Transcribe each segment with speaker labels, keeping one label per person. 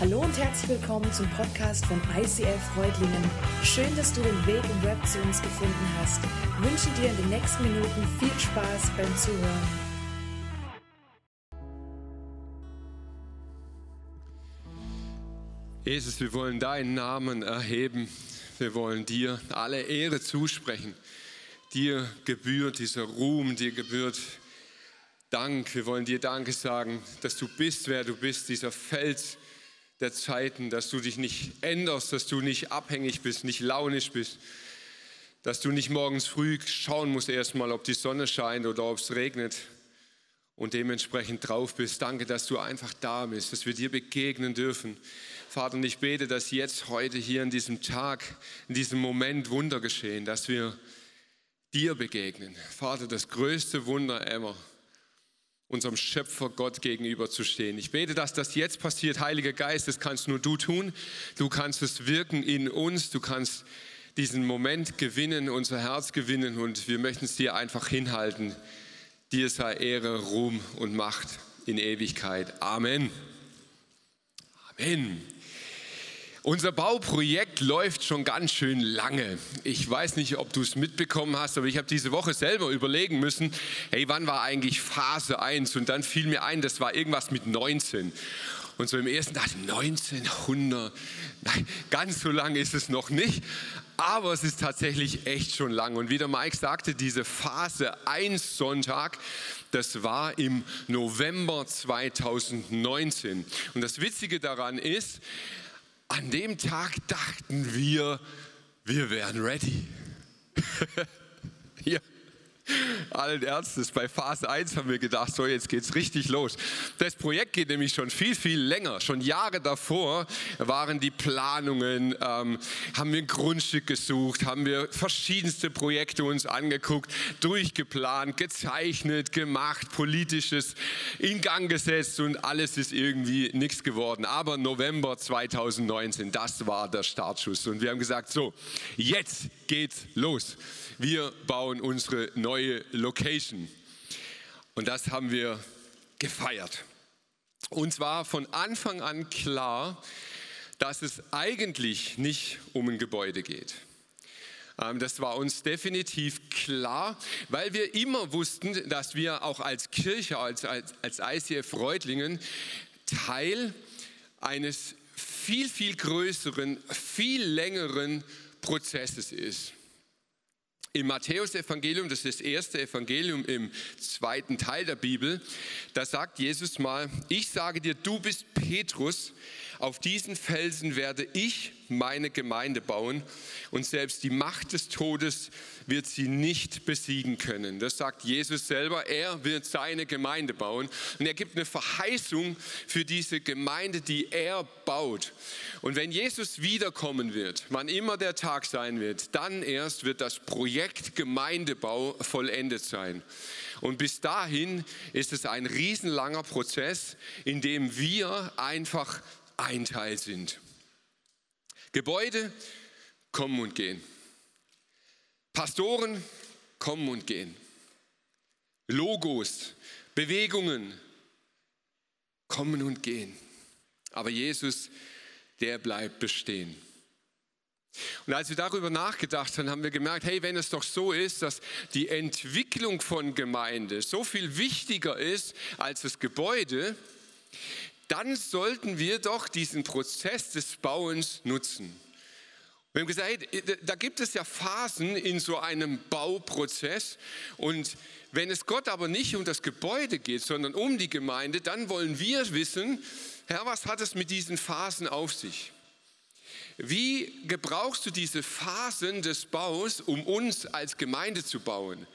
Speaker 1: Hallo und herzlich willkommen zum Podcast von ICF Freudlingen. Schön, dass du den Weg im Web zu uns gefunden hast. Ich wünsche dir in den nächsten Minuten viel Spaß beim Zuhören.
Speaker 2: Jesus, wir wollen deinen Namen erheben. Wir wollen dir alle Ehre zusprechen. Dir gebührt dieser Ruhm, dir gebührt Dank. Wir wollen dir Danke sagen, dass du bist, wer du bist, dieser Fels der Zeiten, dass du dich nicht änderst, dass du nicht abhängig bist, nicht launisch bist, dass du nicht morgens früh schauen musst erstmal, ob die Sonne scheint oder ob es regnet und dementsprechend drauf bist. Danke, dass du einfach da bist, dass wir dir begegnen dürfen. Vater, und ich bete, dass jetzt heute hier in diesem Tag, in diesem Moment Wunder geschehen, dass wir dir begegnen. Vater, das größte Wunder ever unserem Schöpfer Gott gegenüber zu stehen. Ich bete, dass das jetzt passiert. Heiliger Geist, das kannst nur du tun. Du kannst es wirken in uns. Du kannst diesen Moment gewinnen, unser Herz gewinnen und wir möchten es dir einfach hinhalten. Dir sei Ehre, Ruhm und Macht in Ewigkeit. Amen. Amen. Unser Bauprojekt läuft schon ganz schön lange. Ich weiß nicht, ob du es mitbekommen hast, aber ich habe diese Woche selber überlegen müssen, hey, wann war eigentlich Phase 1? Und dann fiel mir ein, das war irgendwas mit 19. Und so im ersten ich, 1900, nein, ganz so lange ist es noch nicht, aber es ist tatsächlich echt schon lang. Und wie der Mike sagte, diese Phase 1 Sonntag, das war im November 2019. Und das Witzige daran ist, an dem Tag dachten wir, wir wären ready. ja. Allen Ernstes, bei Phase 1 haben wir gedacht, so jetzt geht's richtig los. Das Projekt geht nämlich schon viel, viel länger. Schon Jahre davor waren die Planungen, ähm, haben wir ein Grundstück gesucht, haben wir verschiedenste Projekte uns angeguckt, durchgeplant, gezeichnet, gemacht, politisches in Gang gesetzt und alles ist irgendwie nichts geworden. Aber November 2019, das war der Startschuss und wir haben gesagt, so, jetzt geht's los wir bauen unsere neue Location. Und das haben wir gefeiert. Und zwar von Anfang an klar, dass es eigentlich nicht um ein Gebäude geht. Ähm, das war uns definitiv klar, weil wir immer wussten, dass wir auch als Kirche, als, als, als ICF Reutlingen Teil eines viel, viel größeren, viel längeren Prozesses ist. Im Matthäusevangelium, das ist das erste Evangelium im zweiten Teil der Bibel, da sagt Jesus mal, ich sage dir, du bist Petrus, auf diesen Felsen werde ich meine Gemeinde bauen und selbst die Macht des Todes wird sie nicht besiegen können. Das sagt Jesus selber. Er wird seine Gemeinde bauen und er gibt eine Verheißung für diese Gemeinde, die er baut. Und wenn Jesus wiederkommen wird, wann immer der Tag sein wird, dann erst wird das Projekt Gemeindebau vollendet sein. Und bis dahin ist es ein riesenlanger Prozess, in dem wir einfach ein Teil sind. Gebäude kommen und gehen. Pastoren kommen und gehen. Logos, Bewegungen kommen und gehen. Aber Jesus, der bleibt bestehen. Und als wir darüber nachgedacht haben, haben wir gemerkt, hey, wenn es doch so ist, dass die Entwicklung von Gemeinde so viel wichtiger ist als das Gebäude, dann sollten wir doch diesen Prozess des Bauens nutzen. Wir haben gesagt, da gibt es ja Phasen in so einem Bauprozess und wenn es Gott aber nicht um das Gebäude geht, sondern um die Gemeinde, dann wollen wir wissen, Herr, was hat es mit diesen Phasen auf sich? Wie gebrauchst du diese Phasen des Baus, um uns als Gemeinde zu bauen?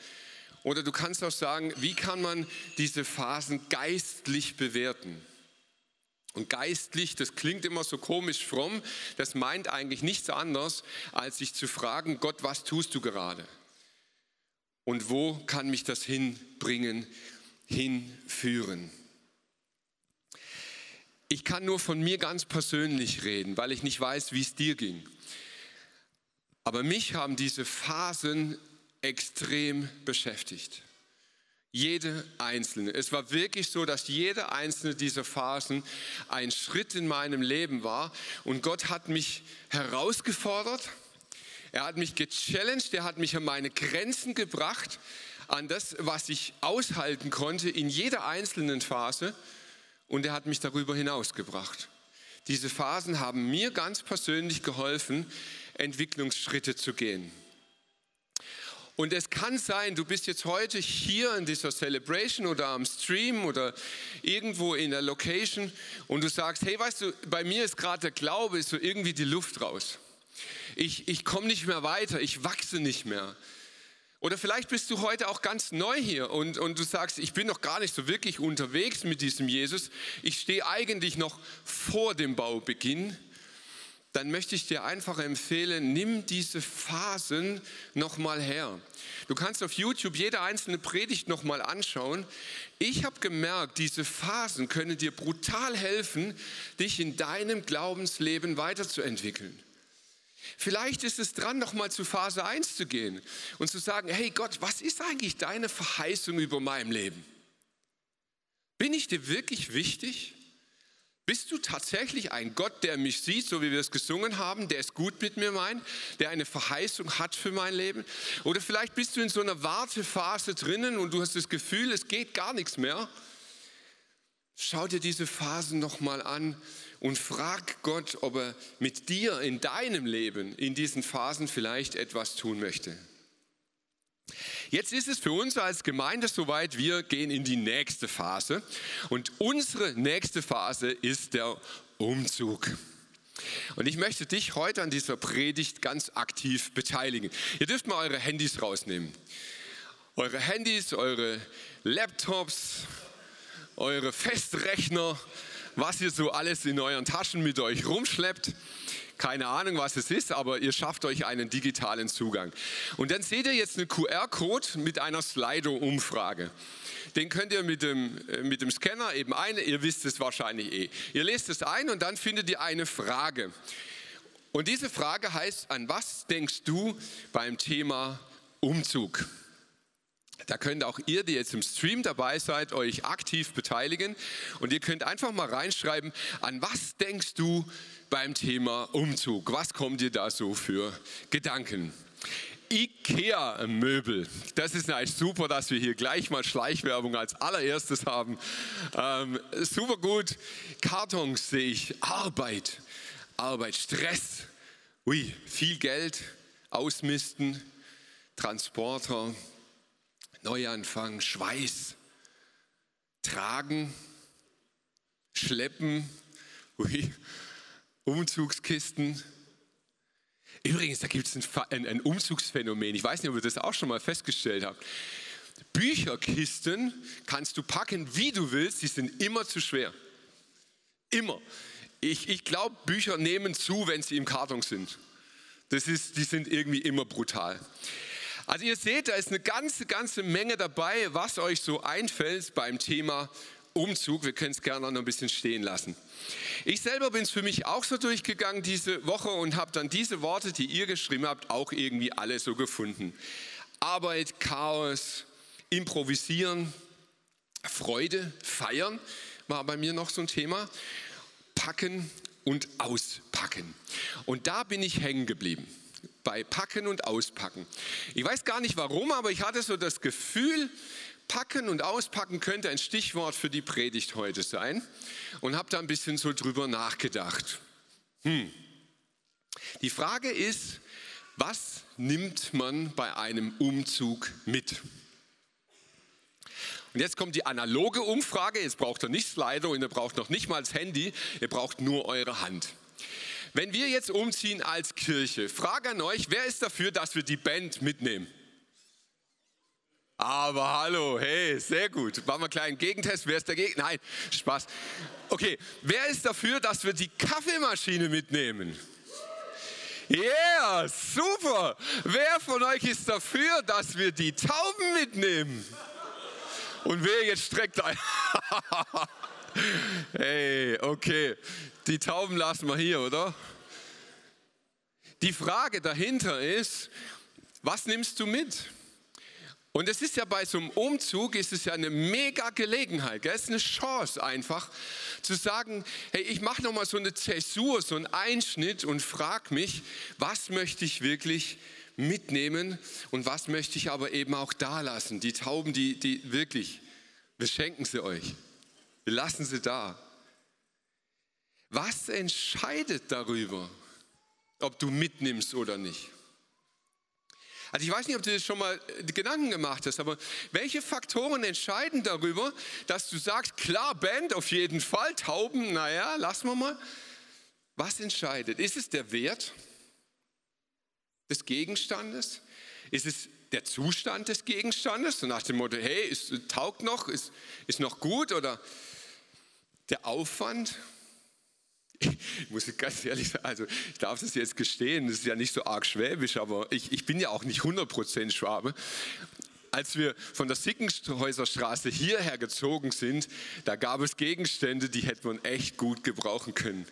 Speaker 2: Oder du kannst auch sagen, wie kann man diese Phasen geistlich bewerten? Und geistlich, das klingt immer so komisch fromm, das meint eigentlich nichts anderes, als sich zu fragen, Gott, was tust du gerade? Und wo kann mich das hinbringen, hinführen? Ich kann nur von mir ganz persönlich reden, weil ich nicht weiß, wie es dir ging. Aber mich haben diese Phasen extrem beschäftigt. Jede einzelne. Es war wirklich so, dass jede einzelne dieser Phasen ein Schritt in meinem Leben war. Und Gott hat mich herausgefordert. Er hat mich gechallenged. Er hat mich an meine Grenzen gebracht, an das, was ich aushalten konnte in jeder einzelnen Phase. Und er hat mich darüber hinausgebracht. Diese Phasen haben mir ganz persönlich geholfen, Entwicklungsschritte zu gehen. Und es kann sein, du bist jetzt heute hier in dieser Celebration oder am Stream oder irgendwo in der Location und du sagst, hey, weißt du, bei mir ist gerade der Glaube, ist so irgendwie die Luft raus. Ich, ich komme nicht mehr weiter, ich wachse nicht mehr. Oder vielleicht bist du heute auch ganz neu hier und, und du sagst, ich bin noch gar nicht so wirklich unterwegs mit diesem Jesus. Ich stehe eigentlich noch vor dem Baubeginn dann möchte ich dir einfach empfehlen, nimm diese Phasen nochmal her. Du kannst auf YouTube jede einzelne Predigt nochmal anschauen. Ich habe gemerkt, diese Phasen können dir brutal helfen, dich in deinem Glaubensleben weiterzuentwickeln. Vielleicht ist es dran, nochmal zu Phase 1 zu gehen und zu sagen, hey Gott, was ist eigentlich deine Verheißung über meinem Leben? Bin ich dir wirklich wichtig? Bist du tatsächlich ein Gott, der mich sieht, so wie wir es gesungen haben, der es gut mit mir meint, der eine Verheißung hat für mein Leben? Oder vielleicht bist du in so einer Wartephase drinnen und du hast das Gefühl, es geht gar nichts mehr. Schau dir diese Phasen nochmal an und frag Gott, ob er mit dir in deinem Leben in diesen Phasen vielleicht etwas tun möchte. Jetzt ist es für uns als Gemeinde soweit, wir gehen in die nächste Phase. Und unsere nächste Phase ist der Umzug. Und ich möchte dich heute an dieser Predigt ganz aktiv beteiligen. Ihr dürft mal eure Handys rausnehmen. Eure Handys, eure Laptops, eure Festrechner, was ihr so alles in euren Taschen mit euch rumschleppt. Keine Ahnung, was es ist, aber ihr schafft euch einen digitalen Zugang. Und dann seht ihr jetzt einen QR-Code mit einer Slido-Umfrage. Den könnt ihr mit dem, äh, mit dem Scanner eben ein, ihr wisst es wahrscheinlich eh. Ihr lest es ein und dann findet ihr eine Frage. Und diese Frage heißt, an was denkst du beim Thema Umzug? Da könnt auch ihr, die jetzt im Stream dabei seid, euch aktiv beteiligen. Und ihr könnt einfach mal reinschreiben, an was denkst du beim Thema Umzug? Was kommt dir da so für Gedanken? IKEA-Möbel. Das ist eigentlich super, dass wir hier gleich mal Schleichwerbung als allererstes haben. Ähm, super gut. Kartons sehe ich. Arbeit. Arbeit. Stress. Ui, viel Geld. Ausmisten. Transporter. Neuanfang, Schweiß, Tragen, Schleppen, ui, Umzugskisten. Übrigens, da gibt es ein, ein, ein Umzugsphänomen. Ich weiß nicht, ob ihr das auch schon mal festgestellt habt. Bücherkisten kannst du packen, wie du willst, sie sind immer zu schwer. Immer. Ich, ich glaube, Bücher nehmen zu, wenn sie im Karton sind. Das ist, die sind irgendwie immer brutal. Also ihr seht, da ist eine ganze, ganze Menge dabei, was euch so einfällt beim Thema Umzug. Wir können es gerne noch ein bisschen stehen lassen. Ich selber bin es für mich auch so durchgegangen diese Woche und habe dann diese Worte, die ihr geschrieben habt, auch irgendwie alle so gefunden. Arbeit, Chaos, Improvisieren, Freude, Feiern war bei mir noch so ein Thema. Packen und auspacken. Und da bin ich hängen geblieben bei Packen und Auspacken. Ich weiß gar nicht warum, aber ich hatte so das Gefühl, Packen und Auspacken könnte ein Stichwort für die Predigt heute sein und habe da ein bisschen so drüber nachgedacht. Hm. Die Frage ist, was nimmt man bei einem Umzug mit? Und jetzt kommt die analoge Umfrage. Jetzt braucht ihr nicht Slido und ihr braucht noch nicht mal das Handy. Ihr braucht nur eure Hand. Wenn wir jetzt umziehen als Kirche, frage an euch, wer ist dafür, dass wir die Band mitnehmen? Aber hallo, hey, sehr gut. Machen wir einen kleinen Gegentest. Wer ist dagegen? Nein, Spaß. Okay, wer ist dafür, dass wir die Kaffeemaschine mitnehmen? Yeah, super. Wer von euch ist dafür, dass wir die Tauben mitnehmen? Und wer jetzt streckt ein? hey, okay. Die Tauben lassen wir hier, oder? Die Frage dahinter ist, was nimmst du mit? Und es ist ja bei so einem Umzug, ist es ja eine mega Gelegenheit, gell? es ist eine Chance einfach zu sagen, hey, ich mache nochmal so eine Zäsur, so einen Einschnitt und frage mich, was möchte ich wirklich mitnehmen und was möchte ich aber eben auch da lassen. Die Tauben, die, die wirklich, wir schenken sie euch, wir lassen sie da. Was entscheidet darüber, ob du mitnimmst oder nicht? Also ich weiß nicht, ob du dir schon mal äh, Gedanken gemacht hast, aber welche Faktoren entscheiden darüber, dass du sagst, klar, Band auf jeden Fall, Tauben, naja, lassen wir mal. Was entscheidet? Ist es der Wert des Gegenstandes? Ist es der Zustand des Gegenstandes? So nach dem Motto, hey, ist, taugt noch, ist, ist noch gut oder der Aufwand? ich muss ganz ehrlich sagen, also ich darf das jetzt gestehen, das ist ja nicht so arg schwäbisch, aber ich, ich bin ja auch nicht 100% Schwabe. Als wir von der Sickenhäuserstraße hierher gezogen sind, da gab es Gegenstände, die hätte man echt gut gebrauchen können.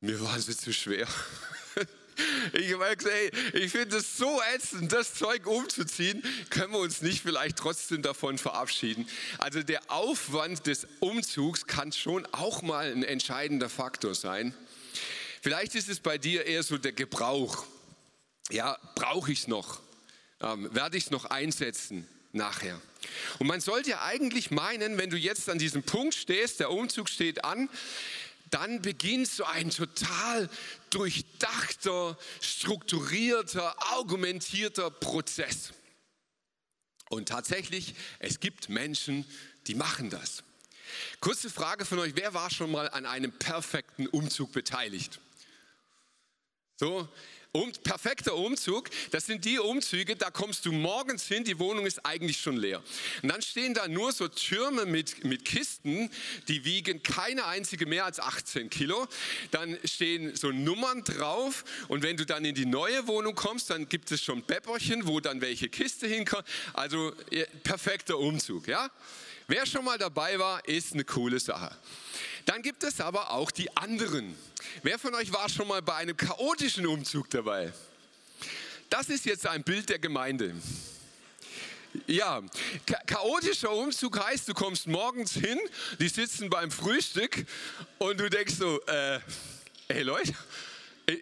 Speaker 2: Mir waren sie zu schwer. Ich habe gesagt, hey, ich finde es so ätzend, das Zeug umzuziehen. Können wir uns nicht vielleicht trotzdem davon verabschieden? Also der Aufwand des Umzugs kann schon auch mal ein entscheidender Faktor sein. Vielleicht ist es bei dir eher so der Gebrauch. Ja, brauche ich es noch? Ähm, werde ich es noch einsetzen nachher? Und man sollte ja eigentlich meinen, wenn du jetzt an diesem Punkt stehst, der Umzug steht an, dann beginnt so ein total durchdachter, strukturierter, argumentierter Prozess. Und tatsächlich, es gibt Menschen, die machen das. Kurze Frage von euch, wer war schon mal an einem perfekten Umzug beteiligt? So, um, perfekter Umzug, das sind die Umzüge, da kommst du morgens hin, die Wohnung ist eigentlich schon leer. Und dann stehen da nur so Türme mit, mit Kisten, die wiegen keine einzige mehr als 18 Kilo. Dann stehen so Nummern drauf und wenn du dann in die neue Wohnung kommst, dann gibt es schon Bepperchen, wo dann welche Kiste hinkommt. Also perfekter Umzug, ja? Wer schon mal dabei war, ist eine coole Sache. Dann gibt es aber auch die anderen. Wer von euch war schon mal bei einem chaotischen Umzug dabei? Das ist jetzt ein Bild der Gemeinde. Ja, chaotischer Umzug heißt, du kommst morgens hin, die sitzen beim Frühstück und du denkst so, äh, hey Leute, äh,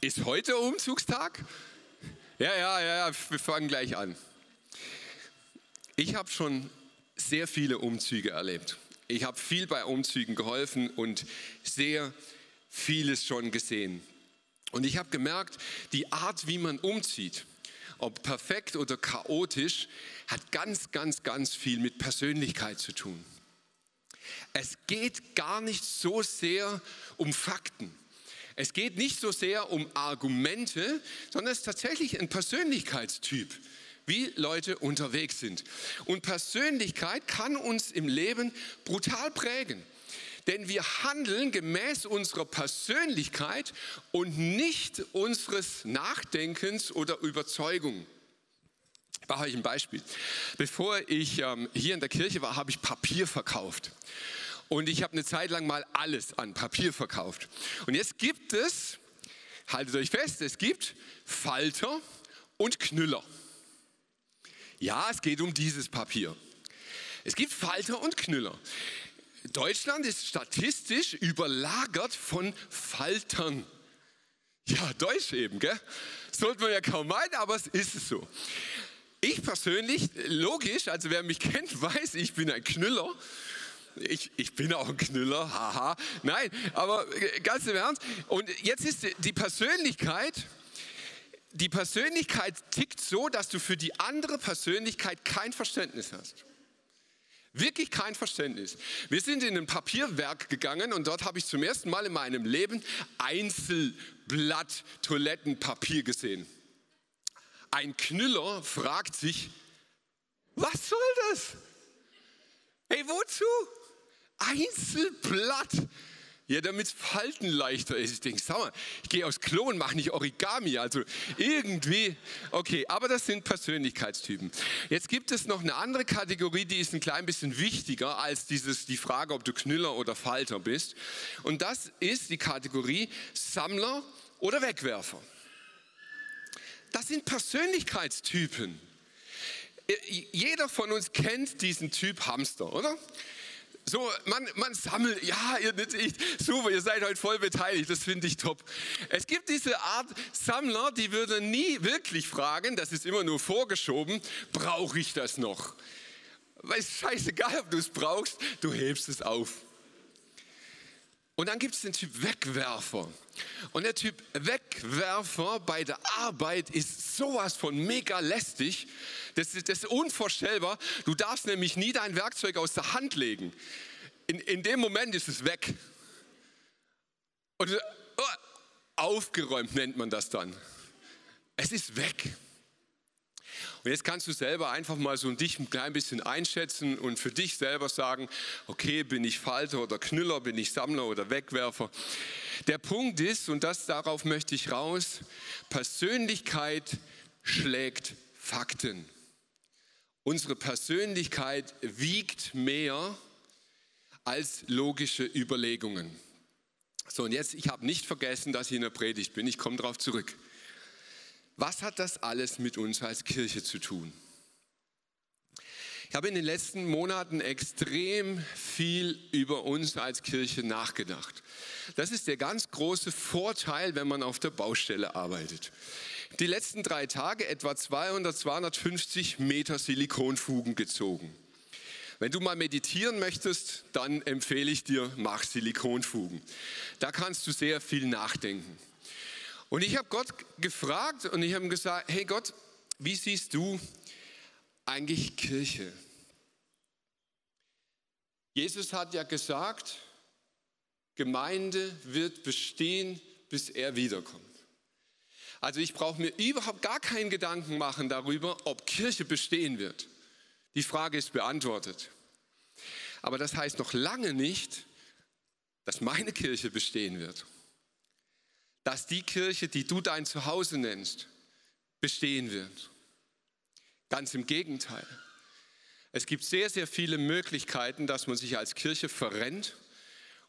Speaker 2: ist heute Umzugstag? Ja, ja, ja, wir fangen gleich an. Ich habe schon sehr viele Umzüge erlebt. Ich habe viel bei Umzügen geholfen und sehr vieles schon gesehen. Und ich habe gemerkt, die Art, wie man umzieht, ob perfekt oder chaotisch, hat ganz, ganz, ganz viel mit Persönlichkeit zu tun. Es geht gar nicht so sehr um Fakten. Es geht nicht so sehr um Argumente, sondern es ist tatsächlich ein Persönlichkeitstyp wie Leute unterwegs sind. Und Persönlichkeit kann uns im Leben brutal prägen. Denn wir handeln gemäß unserer Persönlichkeit und nicht unseres Nachdenkens oder Überzeugung. Ich mache euch ein Beispiel. Bevor ich ähm, hier in der Kirche war, habe ich Papier verkauft. Und ich habe eine Zeit lang mal alles an Papier verkauft. Und jetzt gibt es, haltet euch fest, es gibt Falter und Knüller. Ja, es geht um dieses Papier. Es gibt Falter und Knüller. Deutschland ist statistisch überlagert von Faltern. Ja, Deutsch eben, gell? Sollte man ja kaum meinen, aber es ist so. Ich persönlich, logisch, also wer mich kennt, weiß, ich bin ein Knüller. Ich, ich bin auch ein Knüller, haha. Nein, aber ganz im Ernst. Und jetzt ist die Persönlichkeit, die Persönlichkeit tickt so, dass du für die andere Persönlichkeit kein Verständnis hast. Wirklich kein Verständnis. Wir sind in ein Papierwerk gegangen und dort habe ich zum ersten Mal in meinem Leben Einzelblatt Toilettenpapier gesehen. Ein Knüller fragt sich, was soll das? Hey, wozu? Einzelblatt. Ja, damit es Falten leichter ist. Ich denke, sag mal, ich gehe aufs Klo und mache nicht Origami. Also irgendwie, okay, aber das sind Persönlichkeitstypen. Jetzt gibt es noch eine andere Kategorie, die ist ein klein bisschen wichtiger als dieses, die Frage, ob du Knüller oder Falter bist. Und das ist die Kategorie Sammler oder Wegwerfer. Das sind Persönlichkeitstypen. jeder von uns kennt diesen Typ Hamster, oder? So, man, man sammelt, ja, ihr, ich, super, ihr seid heute voll beteiligt, das finde ich top. Es gibt diese Art Sammler, die würden nie wirklich fragen, das ist immer nur vorgeschoben, brauche ich das noch? Weil es scheißegal, ob du es brauchst, du hebst es auf. Und dann gibt es den Typ Wegwerfer. Und der Typ Wegwerfer bei der Arbeit ist sowas von mega lästig. Das ist, das ist unvorstellbar. Du darfst nämlich nie dein Werkzeug aus der Hand legen. In, in dem Moment ist es weg. Und oh, aufgeräumt nennt man das dann. Es ist weg. Und jetzt kannst du selber einfach mal so dich ein klein bisschen einschätzen und für dich selber sagen, okay, bin ich Falter oder Knüller, bin ich Sammler oder Wegwerfer. Der Punkt ist, und das darauf möchte ich raus, Persönlichkeit schlägt Fakten. Unsere Persönlichkeit wiegt mehr als logische Überlegungen. So, und jetzt, ich habe nicht vergessen, dass ich in der Predigt bin. Ich komme darauf zurück. Was hat das alles mit uns als Kirche zu tun? Ich habe in den letzten Monaten extrem viel über uns als Kirche nachgedacht. Das ist der ganz große Vorteil, wenn man auf der Baustelle arbeitet. Die letzten drei Tage etwa 200, 250 Meter Silikonfugen gezogen. Wenn du mal meditieren möchtest, dann empfehle ich dir, mach Silikonfugen. Da kannst du sehr viel nachdenken. Und ich habe Gott gefragt und ich habe gesagt, hey Gott, wie siehst du eigentlich Kirche? Jesus hat ja gesagt, Gemeinde wird bestehen, bis er wiederkommt. Also ich brauche mir überhaupt gar keinen Gedanken machen darüber, ob Kirche bestehen wird. Die Frage ist beantwortet. Aber das heißt noch lange nicht, dass meine Kirche bestehen wird dass die Kirche, die du dein Zuhause nennst, bestehen wird. Ganz im Gegenteil. Es gibt sehr, sehr viele Möglichkeiten, dass man sich als Kirche verrennt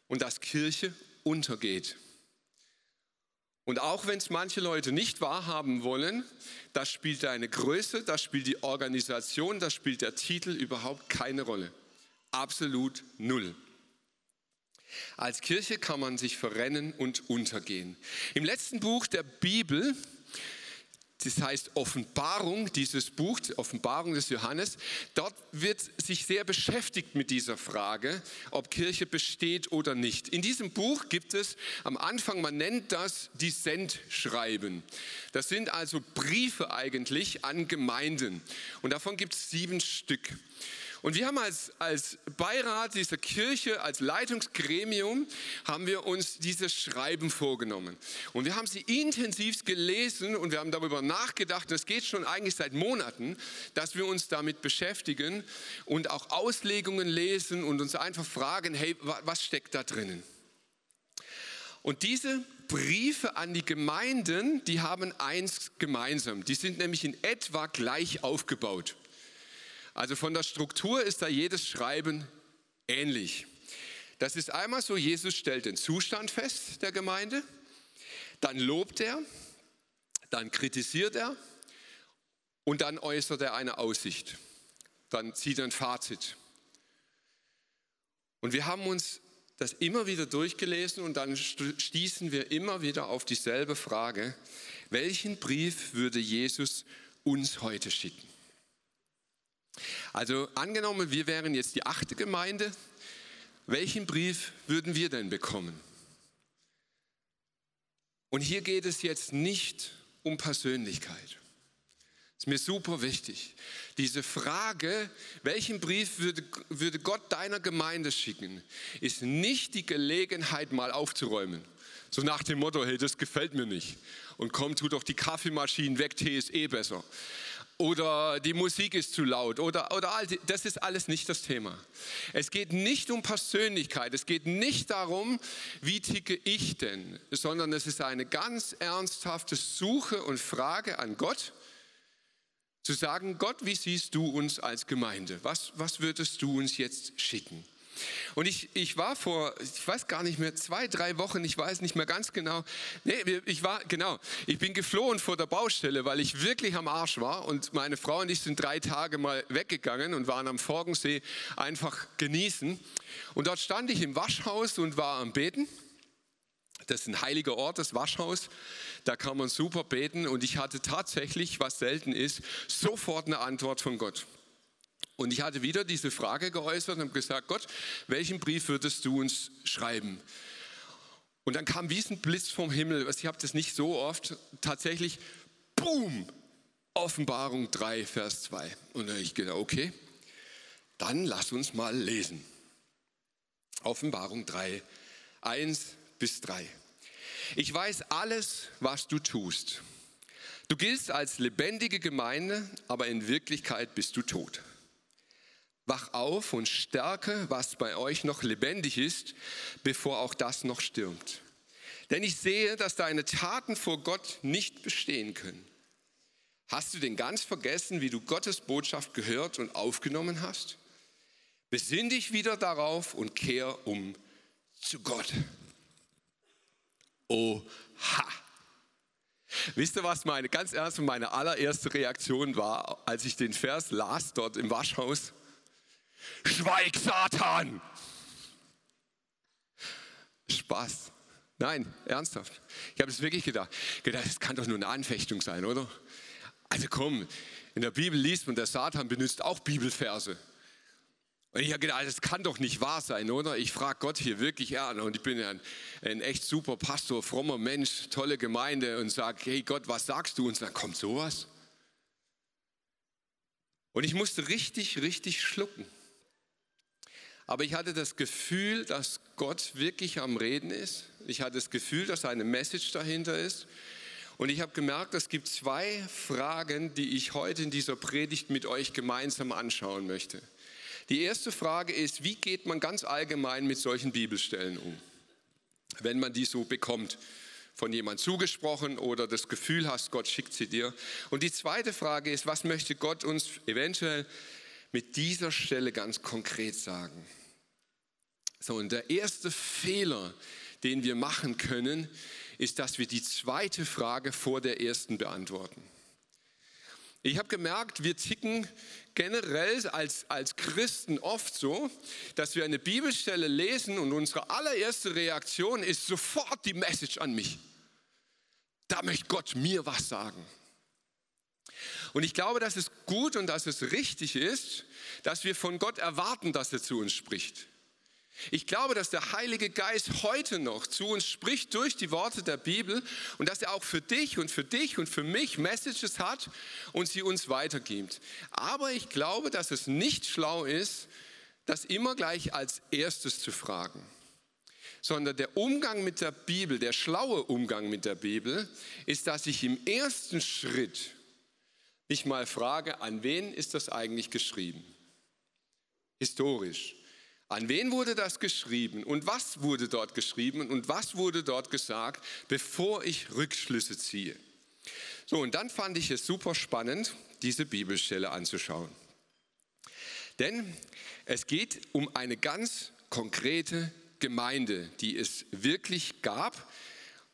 Speaker 2: und dass Kirche untergeht. Und auch wenn es manche Leute nicht wahrhaben wollen, das spielt deine Größe, das spielt die Organisation, das spielt der Titel überhaupt keine Rolle. Absolut null. Als Kirche kann man sich verrennen und untergehen. Im letzten Buch der Bibel, das heißt Offenbarung, dieses Buch, Offenbarung des Johannes, dort wird sich sehr beschäftigt mit dieser Frage, ob Kirche besteht oder nicht. In diesem Buch gibt es am Anfang, man nennt das die Sendschreiben. Das sind also Briefe eigentlich an Gemeinden. Und davon gibt es sieben Stück. Und wir haben als, als Beirat dieser Kirche, als Leitungsgremium, haben wir uns dieses Schreiben vorgenommen. Und wir haben sie intensiv gelesen und wir haben darüber nachgedacht, das geht schon eigentlich seit Monaten, dass wir uns damit beschäftigen und auch Auslegungen lesen und uns einfach fragen, hey, was steckt da drinnen? Und diese Briefe an die Gemeinden, die haben eins gemeinsam. Die sind nämlich in etwa gleich aufgebaut. Also von der Struktur ist da jedes Schreiben ähnlich. Das ist einmal so, Jesus stellt den Zustand fest der Gemeinde, dann lobt er, dann kritisiert er und dann äußert er eine Aussicht. Dann zieht er ein Fazit. Und wir haben uns das immer wieder durchgelesen und dann stießen wir immer wieder auf dieselbe Frage, welchen Brief würde Jesus uns heute schicken? Also angenommen, wir wären jetzt die achte Gemeinde, welchen Brief würden wir denn bekommen? Und hier geht es jetzt nicht um Persönlichkeit. Das ist mir super wichtig. Diese Frage, welchen Brief würde, würde Gott deiner Gemeinde schicken, ist nicht die Gelegenheit, mal aufzuräumen. So nach dem Motto, hey, das gefällt mir nicht. Und komm, tu doch die Kaffeemaschinen weg, Tee ist eh besser oder die Musik ist zu laut oder, oder das ist alles nicht das Thema. Es geht nicht um Persönlichkeit, es geht nicht darum, wie ticke ich denn, sondern es ist eine ganz ernsthafte Suche und Frage an Gott, zu sagen, Gott, wie siehst du uns als Gemeinde? Was, was würdest du uns jetzt schicken? Und ich, ich war vor, ich weiß gar nicht mehr, zwei, drei Wochen, ich weiß nicht mehr ganz genau. Nee, ich war, genau, ich bin geflohen vor der Baustelle, weil ich wirklich am Arsch war. Und meine Frau und ich sind drei Tage mal weggegangen und waren am Forgensee einfach genießen. Und dort stand ich im Waschhaus und war am Beten. Das ist ein heiliger Ort, das Waschhaus. Da kann man super beten. Und ich hatte tatsächlich, was selten ist, sofort eine Antwort von Gott. Und ich hatte wieder diese Frage geäußert und habe gesagt, Gott, welchen Brief würdest du uns schreiben? Und dann kam wie ein Blitz vom Himmel, ich habe das nicht so oft, tatsächlich, boom, Offenbarung 3, Vers 2. Und dann ich gedacht, okay, dann lass uns mal lesen. Offenbarung 3, 1 bis 3. Ich weiß alles, was du tust. Du giltst als lebendige Gemeinde, aber in Wirklichkeit bist du tot. Wach auf und stärke, was bei euch noch lebendig ist, bevor auch das noch stürmt. Denn ich sehe, dass deine Taten vor Gott nicht bestehen können. Hast du denn ganz vergessen, wie du Gottes Botschaft gehört und aufgenommen hast? Besinn dich wieder darauf und kehr um zu Gott. Oha. Wisst ihr, was meine, ganz ernst, meine allererste Reaktion war, als ich den Vers las dort im Waschhaus? Schweig, Satan! Spaß. Nein, ernsthaft. Ich habe es wirklich gedacht. Gedacht, das kann doch nur eine Anfechtung sein, oder? Also komm, in der Bibel liest man, der Satan benutzt auch Bibelverse. Und ich habe gedacht, das kann doch nicht wahr sein, oder? Ich frage Gott hier wirklich an und ich bin ein, ein echt super Pastor, frommer Mensch, tolle Gemeinde und sage, hey Gott, was sagst du? Und dann kommt sowas. Und ich musste richtig, richtig schlucken. Aber ich hatte das Gefühl, dass Gott wirklich am Reden ist. Ich hatte das Gefühl, dass eine Message dahinter ist. Und ich habe gemerkt, es gibt zwei Fragen, die ich heute in dieser Predigt mit euch gemeinsam anschauen möchte. Die erste Frage ist, wie geht man ganz allgemein mit solchen Bibelstellen um, wenn man die so bekommt, von jemand zugesprochen oder das Gefühl hast, Gott schickt sie dir. Und die zweite Frage ist, was möchte Gott uns eventuell mit dieser Stelle ganz konkret sagen? So, und der erste Fehler, den wir machen können, ist, dass wir die zweite Frage vor der ersten beantworten. Ich habe gemerkt, wir ticken generell als, als Christen oft so, dass wir eine Bibelstelle lesen und unsere allererste Reaktion ist sofort die Message an mich. Da möchte Gott mir was sagen. Und ich glaube, dass es gut und dass es richtig ist, dass wir von Gott erwarten, dass er zu uns spricht. Ich glaube, dass der Heilige Geist heute noch zu uns spricht durch die Worte der Bibel und dass er auch für dich und für dich und für mich Messages hat und sie uns weitergibt. Aber ich glaube, dass es nicht schlau ist, das immer gleich als erstes zu fragen, sondern der Umgang mit der Bibel, der schlaue Umgang mit der Bibel, ist, dass ich im ersten Schritt nicht mal frage, an wen ist das eigentlich geschrieben? Historisch. An wen wurde das geschrieben und was wurde dort geschrieben und was wurde dort gesagt, bevor ich Rückschlüsse ziehe? So, und dann fand ich es super spannend, diese Bibelstelle anzuschauen. Denn es geht um eine ganz konkrete Gemeinde, die es wirklich gab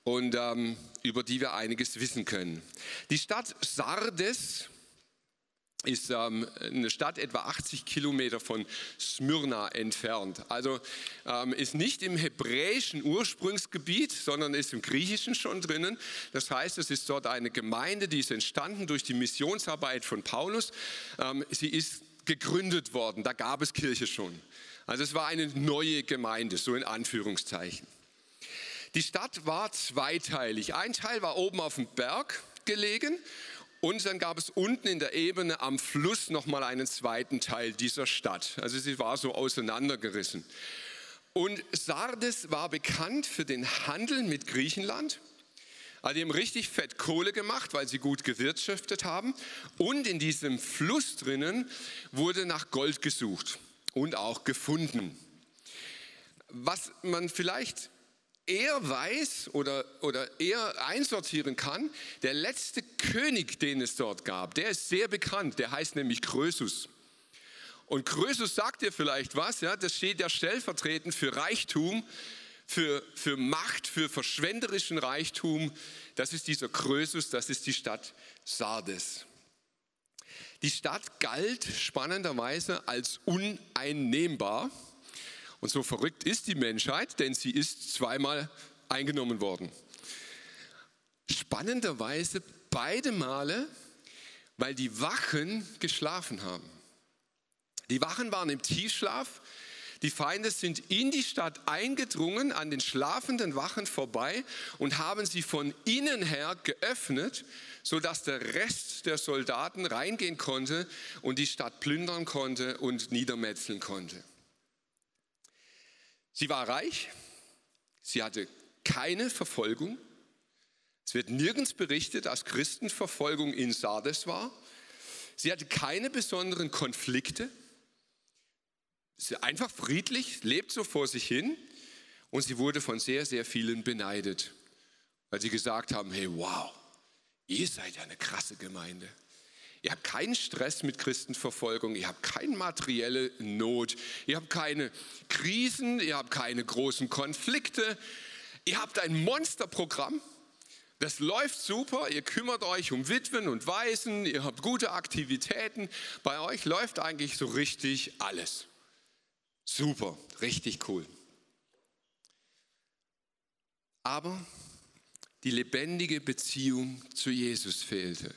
Speaker 2: und ähm, über die wir einiges wissen können. Die Stadt Sardes ist ähm, eine Stadt etwa 80 Kilometer von Smyrna entfernt. Also ähm, ist nicht im hebräischen Ursprungsgebiet, sondern ist im griechischen schon drinnen. Das heißt, es ist dort eine Gemeinde, die ist entstanden durch die Missionsarbeit von Paulus. Ähm, sie ist gegründet worden, da gab es Kirche schon. Also es war eine neue Gemeinde, so in Anführungszeichen. Die Stadt war zweiteilig. Ein Teil war oben auf dem Berg gelegen und dann gab es unten in der Ebene am Fluss nochmal einen zweiten Teil dieser Stadt. Also sie war so auseinandergerissen. Und Sardes war bekannt für den Handel mit Griechenland. Also die haben richtig fett Kohle gemacht, weil sie gut gewirtschaftet haben. Und in diesem Fluss drinnen wurde nach Gold gesucht und auch gefunden. Was man vielleicht er weiß oder, oder er einsortieren kann, der letzte König, den es dort gab, der ist sehr bekannt, der heißt nämlich Krösus. Und Krösus sagt dir vielleicht was, ja, das steht ja stellvertretend für Reichtum, für, für Macht, für verschwenderischen Reichtum. Das ist dieser Krösus, das ist die Stadt Sardes. Die Stadt galt spannenderweise als uneinnehmbar. Und so verrückt ist die Menschheit, denn sie ist zweimal eingenommen worden. Spannenderweise beide Male, weil die Wachen geschlafen haben. Die Wachen waren im Tiefschlaf. Die Feinde sind in die Stadt eingedrungen, an den schlafenden Wachen vorbei und haben sie von innen her geöffnet, sodass der Rest der Soldaten reingehen konnte und die Stadt plündern konnte und niedermetzeln konnte. Sie war reich, sie hatte keine Verfolgung. Es wird nirgends berichtet, dass Christenverfolgung in Sardes war. Sie hatte keine besonderen Konflikte einfach friedlich, lebt so vor sich hin und sie wurde von sehr, sehr vielen beneidet, weil sie gesagt haben, hey, wow, ihr seid ja eine krasse Gemeinde. Ihr habt keinen Stress mit Christenverfolgung, ihr habt keine materielle Not, ihr habt keine Krisen, ihr habt keine großen Konflikte, ihr habt ein Monsterprogramm. Das läuft super, ihr kümmert euch um Witwen und Waisen, ihr habt gute Aktivitäten. Bei euch läuft eigentlich so richtig alles. Super, richtig cool. Aber die lebendige Beziehung zu Jesus fehlte.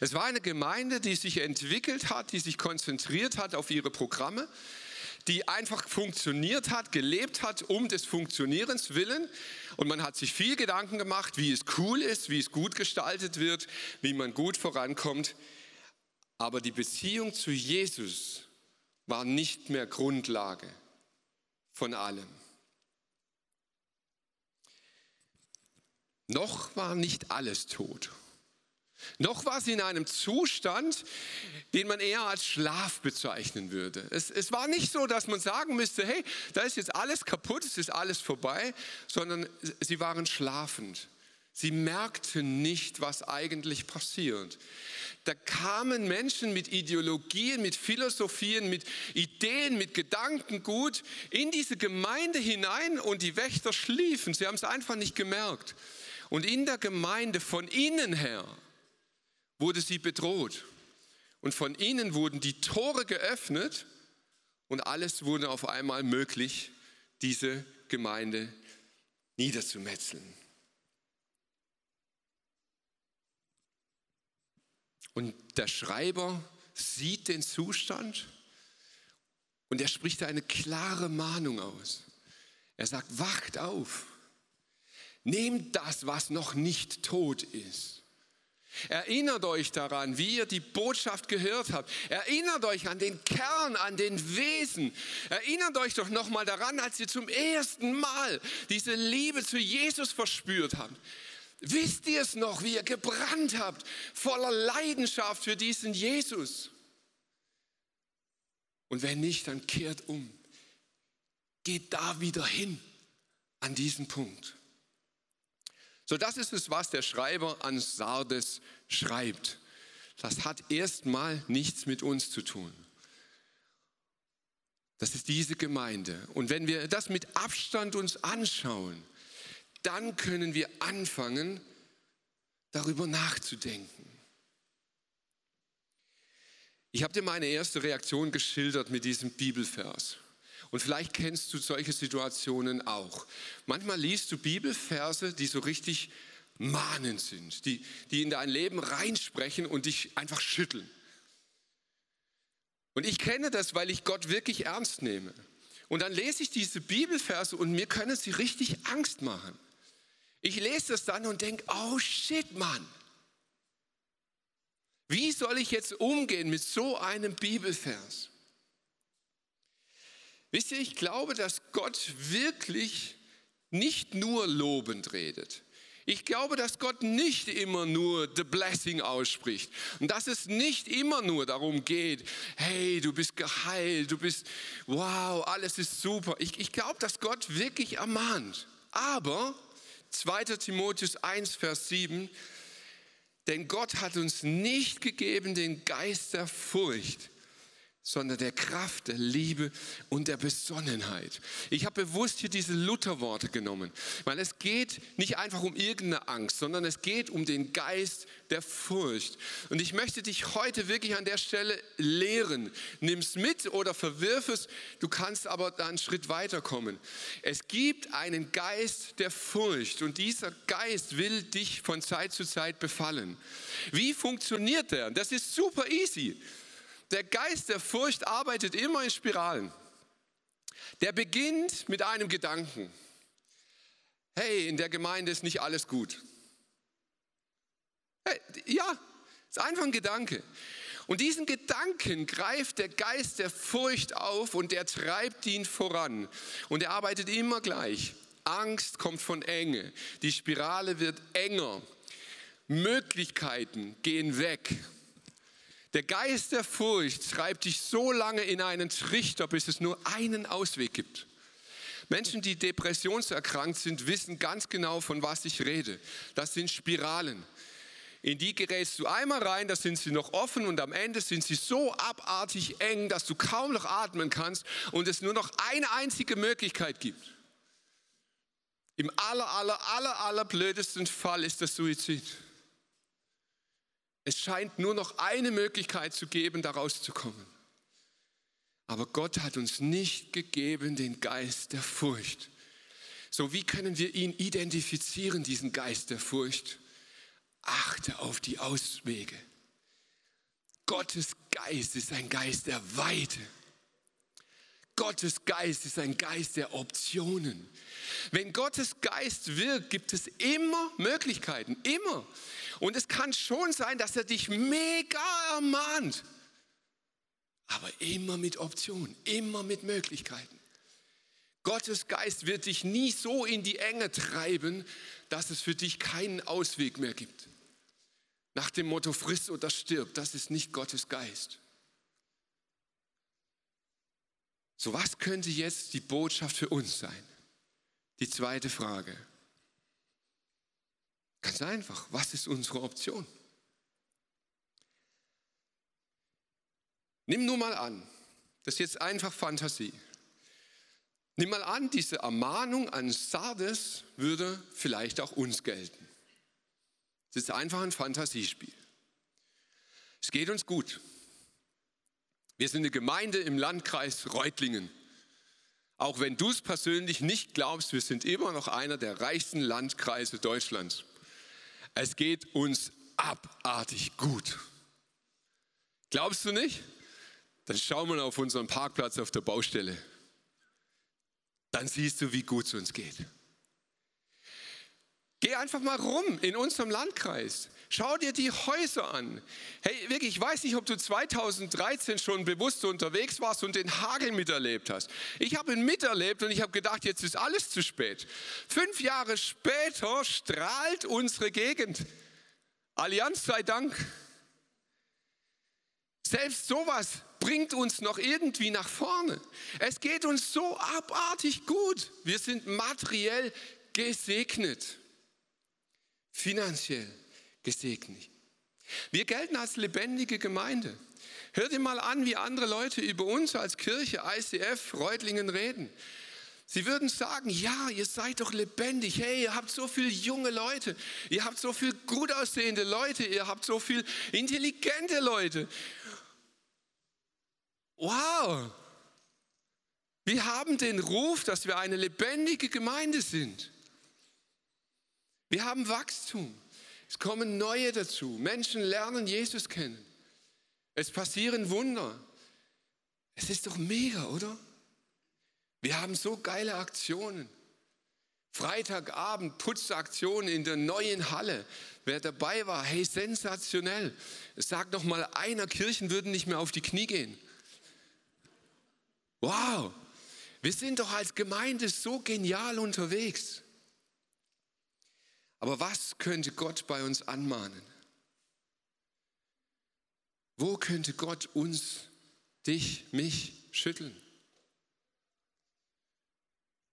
Speaker 2: Es war eine Gemeinde, die sich entwickelt hat, die sich konzentriert hat auf ihre Programme, die einfach funktioniert hat, gelebt hat um des Funktionierens willen. Und man hat sich viel Gedanken gemacht, wie es cool ist, wie es gut gestaltet wird, wie man gut vorankommt. Aber die Beziehung zu Jesus war nicht mehr Grundlage von allem. Noch war nicht alles tot. Noch war sie in einem Zustand, den man eher als Schlaf bezeichnen würde. Es, es, war nicht so, dass man sagen müsste, hey, da ist jetzt alles kaputt, es ist alles vorbei, sondern sie waren schlafend. Sie merkten nicht, was eigentlich passiert. Da kamen Menschen mit Ideologien, mit Philosophien, mit Ideen, mit Gedankengut in diese Gemeinde hinein und die Wächter schliefen. Sie haben es einfach nicht gemerkt. Und in der Gemeinde von innen her wurde sie bedroht. Und von innen wurden die Tore geöffnet und alles wurde auf einmal möglich, diese Gemeinde niederzumetzeln. Und der Schreiber sieht den Zustand und er spricht eine klare Mahnung aus. Er sagt, wacht auf, nehmt das, was noch nicht tot ist. Erinnert euch daran, wie ihr die Botschaft gehört habt. Erinnert euch an den Kern, an den Wesen. Erinnert euch doch nochmal daran, als ihr zum ersten Mal diese Liebe zu Jesus verspürt habt. Wisst ihr es noch, wie ihr gebrannt habt, voller Leidenschaft für diesen Jesus? Und wenn nicht, dann kehrt um. Geht da wieder hin an diesen Punkt. So, das ist es, was der Schreiber an Sardes schreibt. Das hat erstmal nichts mit uns zu tun. Das ist diese Gemeinde. Und wenn wir das mit Abstand uns anschauen, dann können wir anfangen, darüber nachzudenken. Ich habe dir meine erste Reaktion geschildert mit diesem Bibelvers. Und vielleicht kennst du solche Situationen auch. Manchmal liest du Bibelverse, die so richtig mahnend sind, die, die in dein Leben reinsprechen und dich einfach schütteln. Und ich kenne das, weil ich Gott wirklich ernst nehme. Und dann lese ich diese Bibelverse und mir können sie richtig Angst machen. Ich lese das dann und denke, oh shit, Mann. Wie soll ich jetzt umgehen mit so einem Bibelvers? Wisst ihr, ich glaube, dass Gott wirklich nicht nur lobend redet. Ich glaube, dass Gott nicht immer nur the blessing ausspricht und dass es nicht immer nur darum geht, hey, du bist geheilt, du bist, wow, alles ist super. Ich, ich glaube, dass Gott wirklich ermahnt. Aber 2. Timotheus 1, Vers 7, denn Gott hat uns nicht gegeben den Geist der Furcht, sondern der Kraft, der Liebe und der Besonnenheit. Ich habe bewusst hier diese Lutherworte genommen, weil es geht nicht einfach um irgendeine Angst, sondern es geht um den Geist der Furcht. Und ich möchte dich heute wirklich an der Stelle lehren. Nimm es mit oder verwirf es, du kannst aber da einen Schritt weiterkommen. Es gibt einen Geist der Furcht und dieser Geist will dich von Zeit zu Zeit befallen. Wie funktioniert der? Das ist super easy. Der Geist der Furcht arbeitet immer in Spiralen. Der beginnt mit einem Gedanken. Hey, in der Gemeinde ist nicht alles gut. Hey, ja, ist einfach ein Gedanke. Und diesen Gedanken greift der Geist der Furcht auf und der treibt ihn voran. Und er arbeitet immer gleich. Angst kommt von Enge. Die Spirale wird enger. Möglichkeiten gehen weg. Der Geist der Furcht treibt dich so lange in einen Trichter, bis es nur einen Ausweg gibt. Menschen, die depressionserkrankt sind, wissen ganz genau, von was ich rede. Das sind Spiralen. In die gerätst du einmal rein, da sind sie noch offen und am Ende sind sie so abartig eng, dass du kaum noch atmen kannst und es nur noch eine einzige Möglichkeit gibt. Im aller, aller, aller, aller blödesten Fall ist das Suizid. Es scheint nur noch eine Möglichkeit zu geben, da rauszukommen. Aber Gott hat uns nicht gegeben den Geist der Furcht. So, wie können wir ihn identifizieren, diesen Geist der Furcht? Achte auf die Auswege. Gottes Geist ist ein Geist der Weite. Gottes Geist ist ein Geist der Optionen. Wenn Gottes Geist wirkt, gibt es immer Möglichkeiten, immer. Und es kann schon sein, dass er dich mega ermahnt, aber immer mit Optionen, immer mit Möglichkeiten. Gottes Geist wird dich nie so in die Enge treiben, dass es für dich keinen Ausweg mehr gibt. Nach dem Motto, friss oder stirb, das ist nicht Gottes Geist. So, was könnte jetzt die Botschaft für uns sein? Die zweite Frage. Ganz einfach, was ist unsere Option? Nimm nur mal an, das ist jetzt einfach Fantasie. Nimm mal an, diese Ermahnung an Sardes würde vielleicht auch uns gelten. Es ist einfach ein Fantasiespiel. Es geht uns gut. Wir sind eine Gemeinde im Landkreis Reutlingen. Auch wenn du es persönlich nicht glaubst, wir sind immer noch einer der reichsten Landkreise Deutschlands. Es geht uns abartig gut. Glaubst du nicht? Dann schau mal auf unseren Parkplatz auf der Baustelle. Dann siehst du, wie gut es uns geht. Geh einfach mal rum in unserem Landkreis. Schau dir die Häuser an. Hey, wirklich, ich weiß nicht, ob du 2013 schon bewusst unterwegs warst und den Hagel miterlebt hast. Ich habe ihn miterlebt und ich habe gedacht, jetzt ist alles zu spät. Fünf Jahre später strahlt unsere Gegend. Allianz sei Dank. Selbst sowas bringt uns noch irgendwie nach vorne. Es geht uns so abartig gut. Wir sind materiell gesegnet finanziell gesegnet. Wir gelten als lebendige Gemeinde. Hör dir mal an, wie andere Leute über uns als Kirche, ICF, Reutlingen reden. Sie würden sagen, ja, ihr seid doch lebendig. Hey, ihr habt so viele junge Leute. Ihr habt so viele gut aussehende Leute. Ihr habt so viele intelligente Leute. Wow. Wir haben den Ruf, dass wir eine lebendige Gemeinde sind. Wir haben Wachstum. Es kommen neue dazu. Menschen lernen Jesus kennen. Es passieren Wunder. Es ist doch mega, oder? Wir haben so geile Aktionen. Freitagabend Putzaktion in der neuen Halle. Wer dabei war, hey, sensationell. Es sagt noch mal einer, Kirchen würden nicht mehr auf die Knie gehen. Wow, wir sind doch als Gemeinde so genial unterwegs. Aber was könnte Gott bei uns anmahnen? Wo könnte Gott uns, dich, mich schütteln?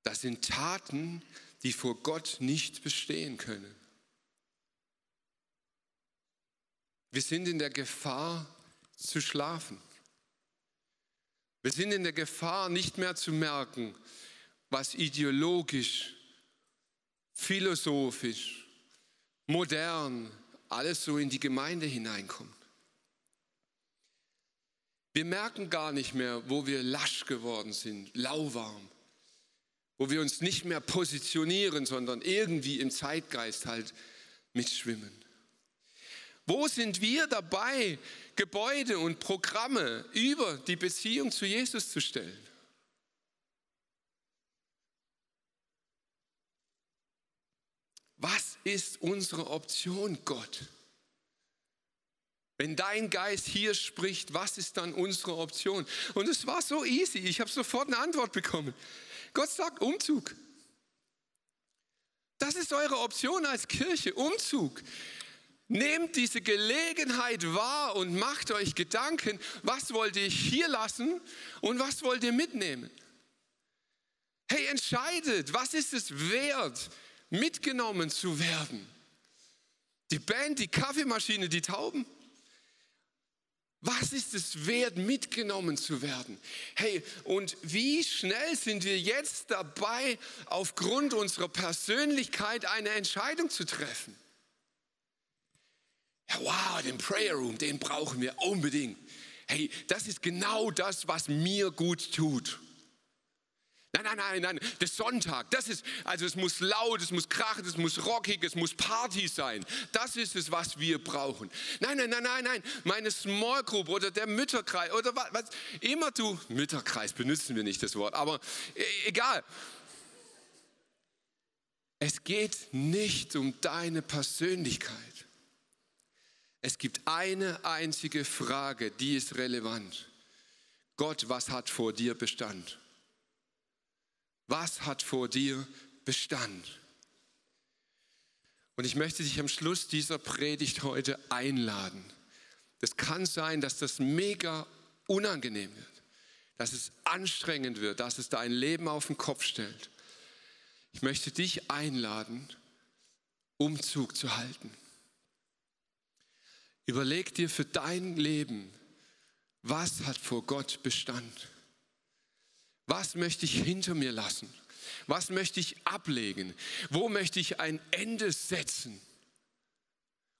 Speaker 2: Das sind Taten, die vor Gott nicht bestehen können. Wir sind in der Gefahr zu schlafen. Wir sind in der Gefahr, nicht mehr zu merken, was ideologisch, philosophisch, modern, alles so in die Gemeinde hineinkommt. Wir merken gar nicht mehr, wo wir lasch geworden sind, lauwarm, wo wir uns nicht mehr positionieren, sondern irgendwie im Zeitgeist halt mitschwimmen. Wo sind wir dabei, Gebäude und Programme über die Beziehung zu Jesus zu stellen? Was ist unsere Option, Gott? Wenn dein Geist hier spricht, was ist dann unsere Option? Und es war so easy, ich habe sofort eine Antwort bekommen. Gott sagt Umzug. Das ist eure Option als Kirche, Umzug. Nehmt diese Gelegenheit wahr und macht euch Gedanken, was wollt ihr hier lassen und was wollt ihr mitnehmen. Hey, entscheidet, was ist es wert, mitgenommen zu werden? Die Band, die Kaffeemaschine, die Tauben? Was ist es wert, mitgenommen zu werden? Hey, und wie schnell sind wir jetzt dabei, aufgrund unserer Persönlichkeit eine Entscheidung zu treffen? Ja, wow, den Prayer Room, den brauchen wir unbedingt. Hey, das ist genau das, was mir gut tut. Nein, nein, nein, nein, das Sonntag, das ist, also es muss laut, es muss krachen, es muss rockig, es muss Party sein. Das ist es, was wir brauchen. Nein, nein, nein, nein, nein, meine Small Group oder der Mütterkreis oder was, was immer du, Mütterkreis benutzen wir nicht das Wort, aber e, egal. Es geht nicht um deine Persönlichkeit. Es gibt eine einzige Frage, die ist relevant. Gott, was hat vor dir Bestand? Was hat vor dir Bestand? Und ich möchte dich am Schluss dieser Predigt heute einladen. Es kann sein, dass das mega unangenehm wird, dass es anstrengend wird, dass es dein Leben auf den Kopf stellt. Ich möchte dich einladen, Umzug zu halten. Überleg dir für dein Leben, was hat vor Gott Bestand? Was möchte ich hinter mir lassen? Was möchte ich ablegen? Wo möchte ich ein Ende setzen?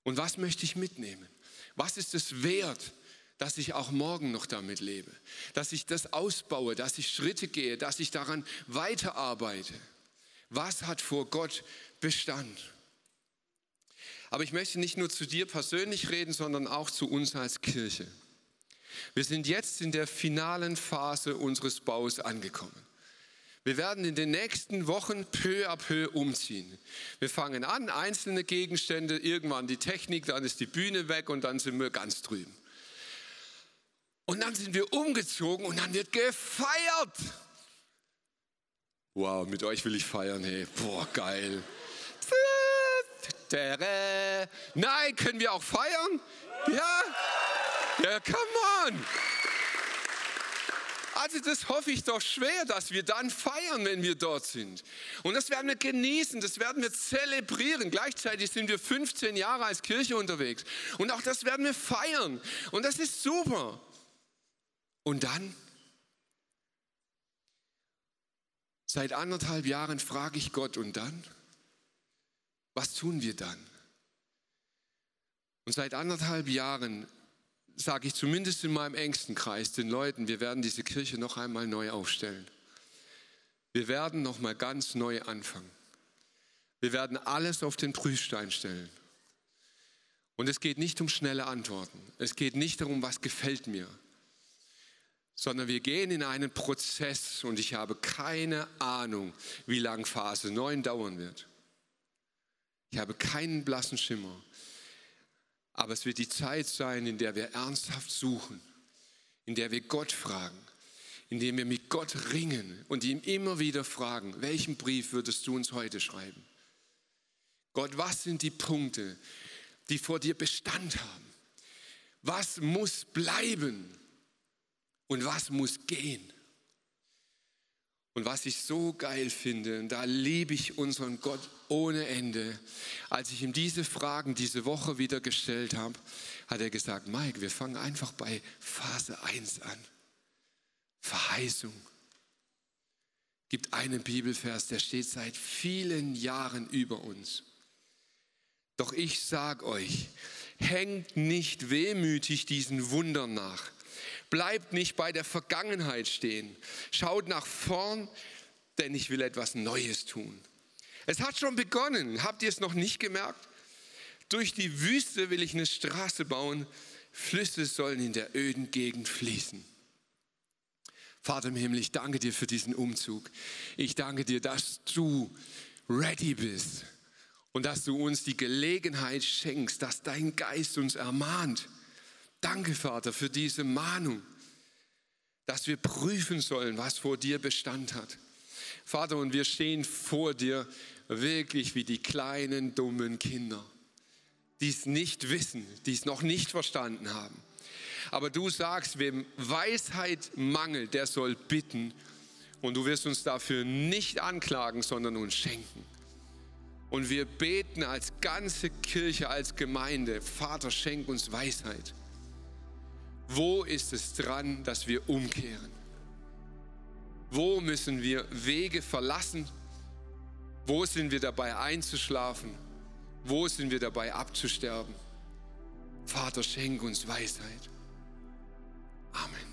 Speaker 2: Und was möchte ich mitnehmen? Was ist es wert, dass ich auch morgen noch damit lebe? Dass ich das ausbaue, dass ich Schritte gehe, dass ich daran weiterarbeite? Was hat vor Gott Bestand? Aber ich möchte nicht nur zu dir persönlich reden, sondern auch zu uns als Kirche. Wir sind jetzt in der finalen Phase unseres Baus angekommen. Wir werden in den nächsten Wochen peu à peu umziehen. Wir fangen an, einzelne Gegenstände, irgendwann die Technik, dann ist die Bühne weg und dann sind wir ganz drüben. Und dann sind wir umgezogen und dann wird gefeiert. Wow, mit euch will ich feiern, hey. Boah, geil. Nein, können wir auch feiern? Ja? Ja, come on! Also das hoffe ich doch schwer, dass wir dann feiern, wenn wir dort sind. Und das werden wir genießen, das werden wir zelebrieren. Gleichzeitig sind wir 15 Jahre als Kirche unterwegs. Und auch das werden wir feiern. Und das ist super. Und dann? Seit anderthalb Jahren frage ich Gott, und dann? Was tun wir dann? Und seit anderthalb Jahren sage ich zumindest in meinem engsten Kreis den Leuten, wir werden diese Kirche noch einmal neu aufstellen. Wir werden noch mal ganz neu anfangen. Wir werden alles auf den Prüfstein stellen. Und es geht nicht um schnelle Antworten. Es geht nicht darum, was gefällt mir, sondern wir gehen in einen Prozess und ich habe keine Ahnung, wie lang Phase 9 dauern wird. Ich habe keinen blassen Schimmer. Aber es wird die Zeit sein, in der wir ernsthaft suchen, in der wir Gott fragen, in der wir mit Gott ringen und ihm immer wieder fragen, welchen Brief würdest du uns heute schreiben? Gott, was sind die Punkte, die vor dir Bestand haben? Was muss bleiben und was muss gehen? Und was ich so geil finde, da liebe ich unseren Gott ohne Ende, als ich ihm diese Fragen diese Woche wieder gestellt habe, hat er gesagt, Mike, wir fangen einfach bei Phase 1 an. Verheißung. Gibt einen Bibelvers, der steht seit vielen Jahren über uns. Doch ich sag euch, hängt nicht wehmütig diesen Wundern nach. Bleibt nicht bei der Vergangenheit stehen. Schaut nach vorn, denn ich will etwas Neues tun. Es hat schon begonnen. Habt ihr es noch nicht gemerkt? Durch die Wüste will ich eine Straße bauen. Flüsse sollen in der öden Gegend fließen. Vater im Himmel, ich danke dir für diesen Umzug. Ich danke dir, dass du ready bist und dass du uns die Gelegenheit schenkst, dass dein Geist uns ermahnt. Danke, Vater, für diese Mahnung, dass wir prüfen sollen, was vor dir Bestand hat. Vater, und wir stehen vor dir wirklich wie die kleinen, dummen Kinder, die es nicht wissen, die es noch nicht verstanden haben. Aber du sagst, wem Weisheit mangelt, der soll bitten. Und du wirst uns dafür nicht anklagen, sondern uns schenken. Und wir beten als ganze Kirche, als Gemeinde, Vater, schenk uns Weisheit. Wo ist es dran, dass wir umkehren? Wo müssen wir Wege verlassen? Wo sind wir dabei einzuschlafen? Wo sind wir dabei abzusterben? Vater, schenk uns Weisheit. Amen.